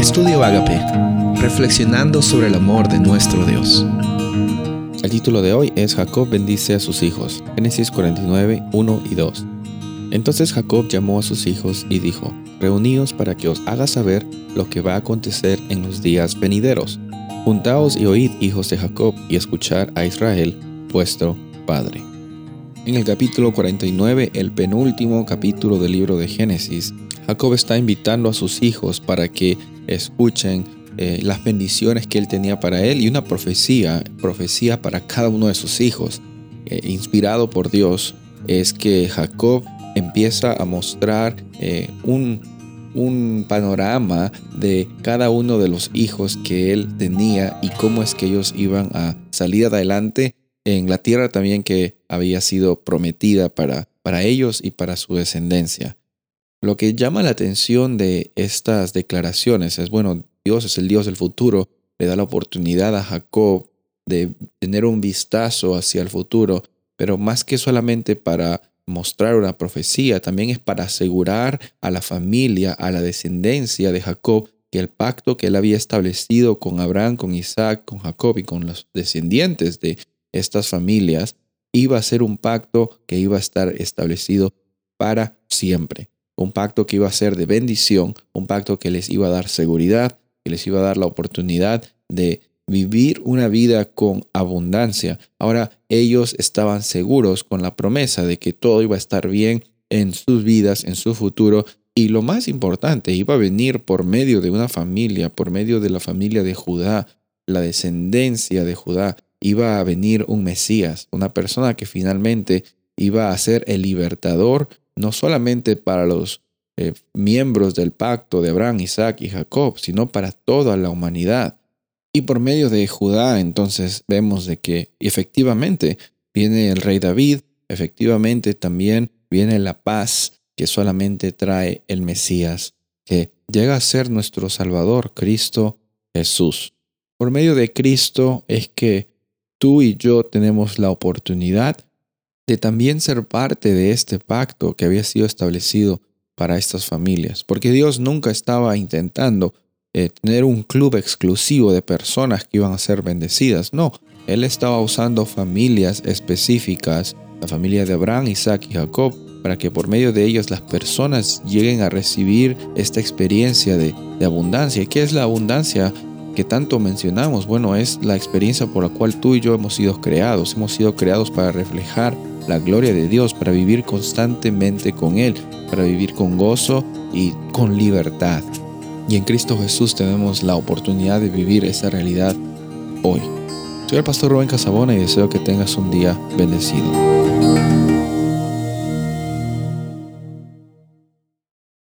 Estudio Agape, reflexionando sobre el amor de nuestro Dios. El título de hoy es Jacob bendice a sus hijos. Génesis 49, 1 y 2. Entonces Jacob llamó a sus hijos y dijo, Reuníos para que os haga saber lo que va a acontecer en los días venideros. Juntaos y oíd, hijos de Jacob, y escuchar a Israel, vuestro Padre. En el capítulo 49, el penúltimo capítulo del libro de Génesis, Jacob está invitando a sus hijos para que escuchen eh, las bendiciones que él tenía para él y una profecía, profecía para cada uno de sus hijos, eh, inspirado por Dios, es que Jacob empieza a mostrar eh, un, un panorama de cada uno de los hijos que él tenía y cómo es que ellos iban a salir adelante en la tierra también que había sido prometida para, para ellos y para su descendencia. Lo que llama la atención de estas declaraciones es, bueno, Dios es el Dios del futuro, le da la oportunidad a Jacob de tener un vistazo hacia el futuro, pero más que solamente para mostrar una profecía, también es para asegurar a la familia, a la descendencia de Jacob, que el pacto que él había establecido con Abraham, con Isaac, con Jacob y con los descendientes de estas familias, iba a ser un pacto que iba a estar establecido para siempre. Un pacto que iba a ser de bendición, un pacto que les iba a dar seguridad, que les iba a dar la oportunidad de vivir una vida con abundancia. Ahora ellos estaban seguros con la promesa de que todo iba a estar bien en sus vidas, en su futuro. Y lo más importante, iba a venir por medio de una familia, por medio de la familia de Judá, la descendencia de Judá. Iba a venir un Mesías, una persona que finalmente iba a ser el libertador, no solamente para los eh, miembros del pacto de Abraham, Isaac y Jacob, sino para toda la humanidad. Y por medio de Judá entonces vemos de que efectivamente viene el rey David, efectivamente también viene la paz que solamente trae el Mesías, que llega a ser nuestro Salvador, Cristo Jesús. Por medio de Cristo es que tú y yo tenemos la oportunidad de también ser parte de este pacto que había sido establecido para estas familias, porque Dios nunca estaba intentando eh, tener un club exclusivo de personas que iban a ser bendecidas, no, Él estaba usando familias específicas, la familia de Abraham, Isaac y Jacob, para que por medio de ellas las personas lleguen a recibir esta experiencia de, de abundancia. ¿Qué es la abundancia? que tanto mencionamos, bueno, es la experiencia por la cual tú y yo hemos sido creados. Hemos sido creados para reflejar la gloria de Dios, para vivir constantemente con Él, para vivir con gozo y con libertad. Y en Cristo Jesús tenemos la oportunidad de vivir esa realidad hoy. Soy el pastor Rubén Casabona y deseo que tengas un día bendecido.